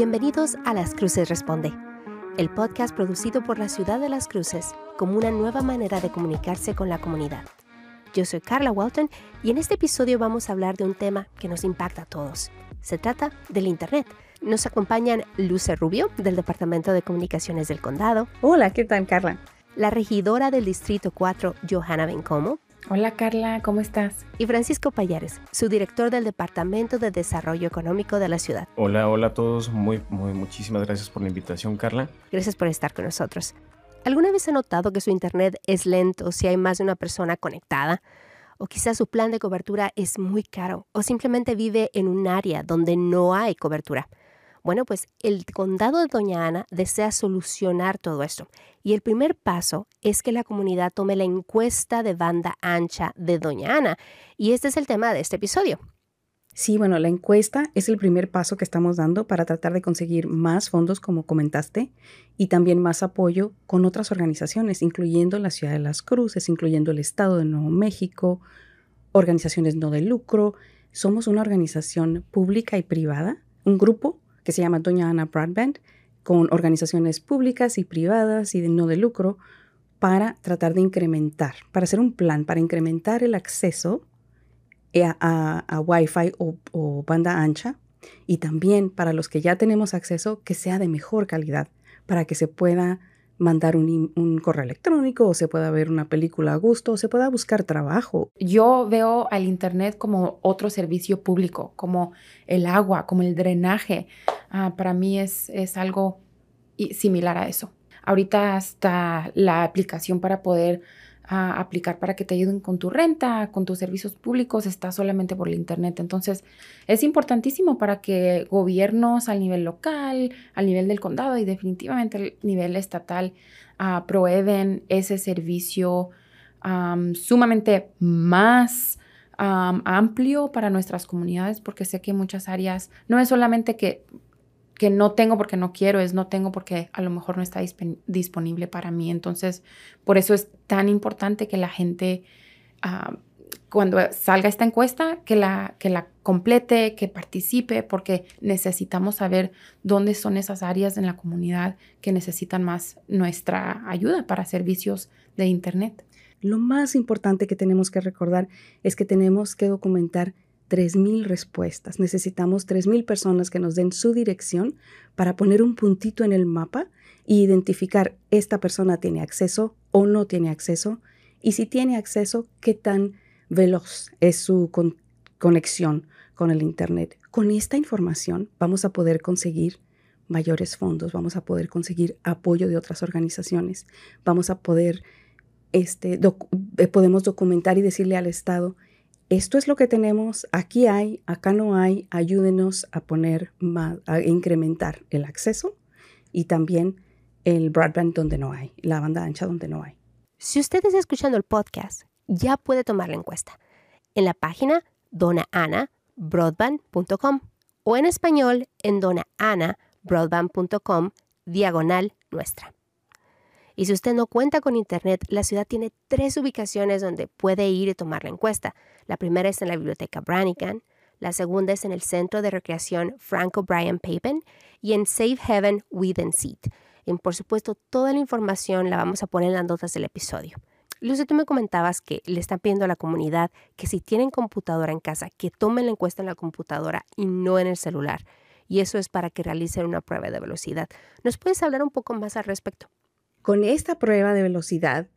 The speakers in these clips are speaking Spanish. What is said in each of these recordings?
Bienvenidos a Las Cruces Responde, el podcast producido por la ciudad de Las Cruces como una nueva manera de comunicarse con la comunidad. Yo soy Carla Walton y en este episodio vamos a hablar de un tema que nos impacta a todos. Se trata del Internet. Nos acompañan Luce Rubio, del Departamento de Comunicaciones del Condado. Hola, ¿qué tal, Carla? La regidora del Distrito 4, Johanna Bencomo. Hola Carla, ¿cómo estás? Y Francisco Payares, su director del Departamento de Desarrollo Económico de la ciudad. Hola, hola a todos. Muy, muy, muchísimas gracias por la invitación, Carla. Gracias por estar con nosotros. ¿Alguna vez ha notado que su internet es lento si hay más de una persona conectada? O quizás su plan de cobertura es muy caro o simplemente vive en un área donde no hay cobertura. Bueno, pues el condado de Doña Ana desea solucionar todo esto. Y el primer paso es que la comunidad tome la encuesta de banda ancha de Doña Ana. Y este es el tema de este episodio. Sí, bueno, la encuesta es el primer paso que estamos dando para tratar de conseguir más fondos, como comentaste, y también más apoyo con otras organizaciones, incluyendo la Ciudad de las Cruces, incluyendo el Estado de Nuevo México, organizaciones no de lucro. Somos una organización pública y privada, un grupo que se llama Doña Ana Broadband, con organizaciones públicas y privadas y de no de lucro para tratar de incrementar, para hacer un plan para incrementar el acceso a, a, Wi-Fi o, o banda ancha y también para los que ya tenemos acceso que sea de mejor calidad, para que se pueda mandar un, correo electrónico o se pueda ver una película a gusto o se pueda buscar trabajo. Yo veo al Internet como otro servicio público, como el agua, como el drenaje. Ah, para mí es, es algo similar a eso. Ahorita hasta la aplicación para poder a aplicar para que te ayuden con tu renta, con tus servicios públicos, está solamente por el Internet. Entonces, es importantísimo para que gobiernos al nivel local, al nivel del condado y definitivamente al nivel estatal uh, ese servicio sumamente más amplio para nuestras comunidades, porque sé que muchas áreas no es solamente que que no tengo porque no quiero, es no tengo porque a lo mejor no está disponible para mí. Entonces, por eso es tan importante que la gente, ah, cuando salga esta encuesta, que la, que la complete, que participe, porque necesitamos saber dónde son esas áreas en la comunidad que necesitan más nuestra ayuda para servicios de Internet. Lo más importante que tenemos que recordar es que tenemos que documentar 3.000 respuestas. Necesitamos 3.000 personas que nos den su dirección para poner un puntito en el mapa e identificar esta persona tiene acceso o no tiene acceso y si tiene acceso, qué tan veloz es su conexión con el Internet. Con esta información vamos a poder conseguir mayores fondos, vamos a poder conseguir apoyo de otras organizaciones, vamos a poder, este, eh, podemos documentar y decirle al Estado, esto es lo que tenemos, aquí hay, acá no hay, ayúdenos a poner más, a incrementar el acceso y también el broadband donde no hay, la banda ancha donde no hay. Si usted está escuchando el podcast, ya puede tomar la encuesta en la página donaanabroadband.com o en español en donaanabroadband.com diagonal nuestra. Y si usted no cuenta con internet, la ciudad tiene tres ubicaciones donde puede ir y tomar la encuesta. La primera es en la biblioteca Brannigan, la segunda es en el centro de recreación Frank O'Brien Papen y en Safe Heaven Within Seat. Y por supuesto, toda la información la vamos a poner en las notas del episodio. Luce, tú me comentabas que le están pidiendo a la comunidad que si tienen computadora en casa, que tomen la encuesta en la computadora y no en el celular. Y eso es para que realicen una prueba de velocidad. ¿Nos puedes hablar un poco más al respecto? Con esta prueba de velocidad,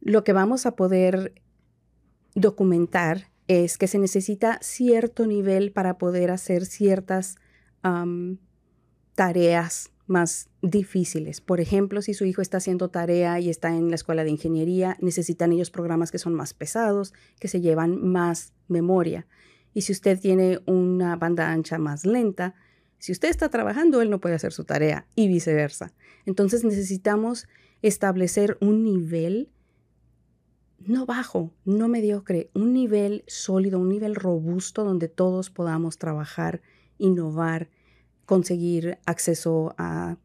lo que vamos a poder documentar es que se necesita cierto nivel para poder hacer ciertas tareas más difíciles. Por ejemplo, si su hijo está haciendo tarea y está en la escuela de ingeniería, necesitan ellos programas que son más pesados, que se llevan más memoria. Y si usted tiene una banda ancha más lenta, si usted está trabajando, él no puede hacer su tarea y viceversa. Entonces necesitamos establecer un nivel no bajo, no mediocre, un nivel sólido, un nivel robusto donde todos podamos trabajar, innovar, conseguir acceso a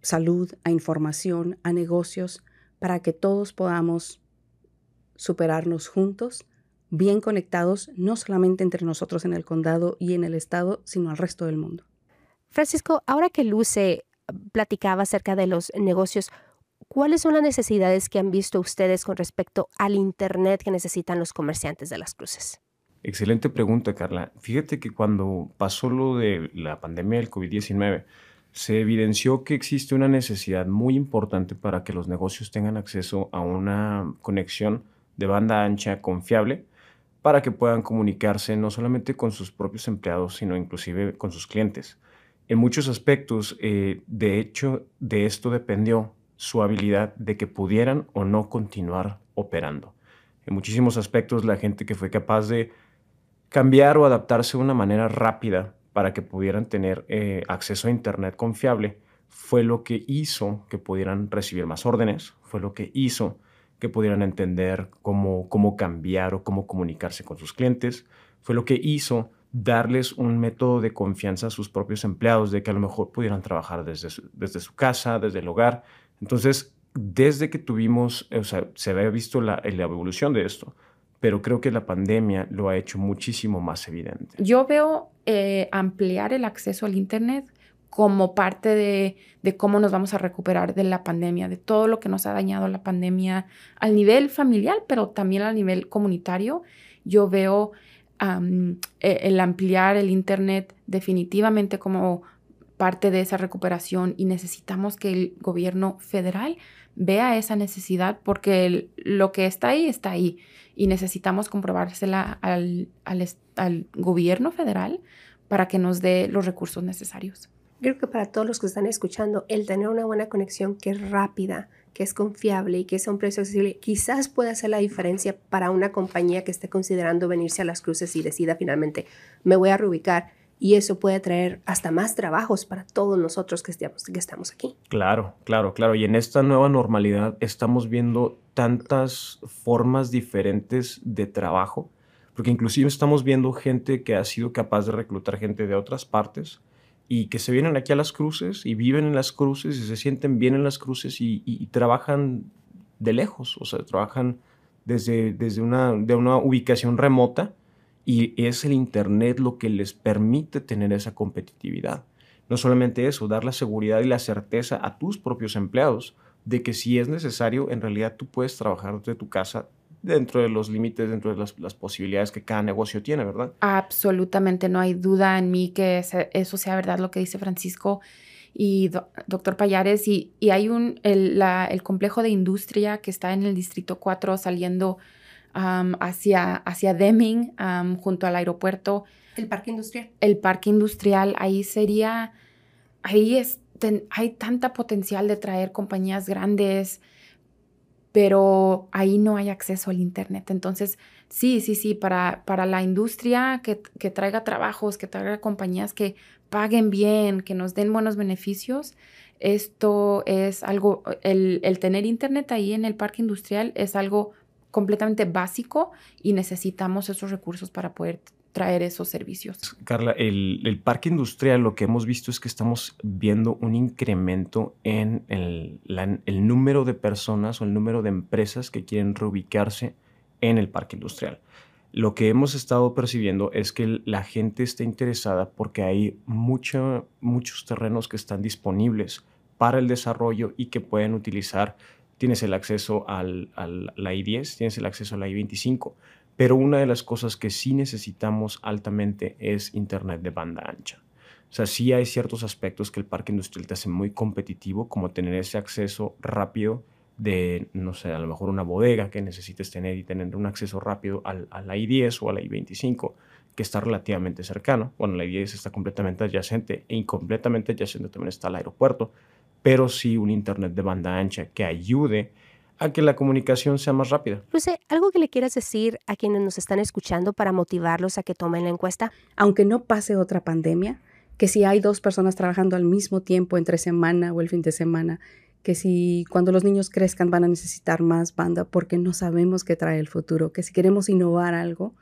salud, a información, a negocios, para que todos podamos superarnos juntos, bien conectados, no solamente entre nosotros en el condado y en el estado, sino al resto del mundo. Francisco, ahora que Luce platicaba acerca de los negocios, ¿cuáles son las necesidades que han visto ustedes con respecto al Internet que necesitan los comerciantes de las cruces? Excelente pregunta, Carla. Fíjate que cuando pasó lo de la pandemia del COVID-19, se evidenció que existe una necesidad muy importante para que los negocios tengan acceso a una conexión de banda ancha confiable para que puedan comunicarse no solamente con sus propios empleados, sino inclusive con sus clientes. En muchos aspectos, eh, de hecho, de esto dependió su habilidad de que pudieran o no continuar operando. En muchísimos aspectos, la gente que fue capaz de cambiar o adaptarse de una manera rápida para que pudieran tener eh, acceso a Internet confiable fue lo que hizo que pudieran recibir más órdenes, fue lo que hizo que pudieran entender cómo, cómo cambiar o cómo comunicarse con sus clientes, fue lo que hizo darles un método de confianza a sus propios empleados, de que a lo mejor pudieran trabajar desde su, desde su casa, desde el hogar. Entonces, desde que tuvimos, o sea, se había visto la, evolución de esto, pero creo que la pandemia lo ha hecho muchísimo más evidente. Yo veo eh, ampliar el acceso al Internet como parte de, cómo nos vamos a recuperar de la pandemia, de todo lo que nos ha dañado la pandemia al nivel familiar, pero también a nivel comunitario. Yo veo e, el ampliar el Internet definitivamente como parte de esa recuperación y necesitamos que el gobierno federal vea esa necesidad porque lo que está ahí está ahí y necesitamos comprobársela al, al, al gobierno federal para que nos dé los recursos necesarios. Creo que para todos los que están escuchando, el tener una buena conexión que es rápida, que es confiable y que es a un precio accesible, quizás pueda hacer la diferencia para una compañía que esté considerando venirse a las cruces y decida finalmente, me voy a reubicar. Y eso puede traer hasta más trabajos para todos nosotros que estamos, que estamos aquí. Claro, claro, claro. Y en esta nueva normalidad estamos viendo tantas formas diferentes de trabajo, porque inclusive estamos viendo gente que ha sido capaz de reclutar gente de otras partes y que se vienen aquí a las cruces y viven en las cruces y se sienten bien en las cruces y, trabajan de lejos, o sea, trabajan desde, desde una, de una ubicación remota y es el Internet lo que les permite tener esa competitividad. No solamente eso, dar la seguridad y la certeza a tus propios empleados de que si es necesario, en realidad tú puedes trabajar desde tu casa dentro de los límites, dentro de las, posibilidades que cada negocio tiene, ¿verdad? Absolutamente, no hay duda en mí que eso sea verdad lo que dice Francisco y doctor Payares. Y, hay un, el, complejo de industria que está en el Distrito 4 saliendo hacia, hacia Deming, junto al aeropuerto. El parque industrial. El parque industrial, ahí sería, ahí es, hay tanta potencial de traer compañías grandes, pero ahí no hay acceso al Internet. Entonces, sí, sí, sí, para, para la industria que, que, traiga trabajos, que traiga compañías que paguen bien, que nos den buenos beneficios, esto es algo, el, el tener Internet ahí en el parque industrial es algo completamente básico y necesitamos esos recursos para poder traer esos servicios. Carla, el, parque industrial lo que hemos visto es que estamos viendo un incremento en el, número de personas o el número de empresas que quieren reubicarse en el parque industrial. Lo que hemos estado percibiendo es que la gente está interesada porque hay mucho, muchos terrenos que están disponibles para el desarrollo y que pueden utilizar. Tienes el acceso al, al la I-10, tienes el acceso a la I-25 pero una de las cosas que sí necesitamos altamente es Internet de banda ancha. O sea, sí hay ciertos aspectos que el parque industrial te hace muy competitivo, como tener ese acceso rápido de, no sé, a lo mejor una bodega que necesites tener y tener un acceso rápido al, a la I-10 o a la I-25, que está relativamente cercano. Bueno, la I-10 está completamente adyacente e incompletamente adyacente también está el aeropuerto, pero sí un Internet de banda ancha que ayude a que la comunicación sea más rápida. Luce, ¿algo que le quieras decir a quienes nos están escuchando para motivarlos a que tomen la encuesta? Aunque no pase otra pandemia, que si hay dos personas trabajando al mismo tiempo entre semana o el fin de semana, que si cuando los niños crezcan van a necesitar más banda porque no sabemos qué trae el futuro, que si queremos innovar algo,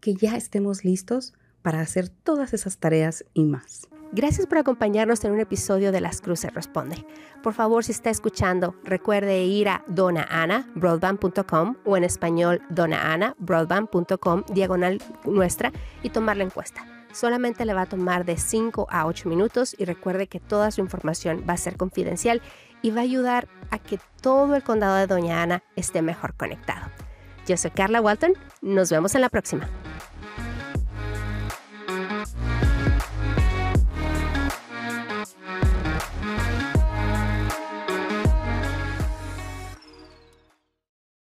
que ya estemos listos para hacer todas esas tareas y más. Gracias por acompañarnos en un episodio de Las Cruces Responde. Por favor, si está escuchando, recuerde ir a donaanabroadband.com o en español donaanabroadband.com diagonal nuestra y tomar la encuesta. Solamente le va a tomar de 5 a 8 minutos y recuerde que toda su información va a ser confidencial y va a ayudar a que todo el condado de Doña Ana esté mejor conectado. Yo soy Carla Walton, nos vemos en la próxima.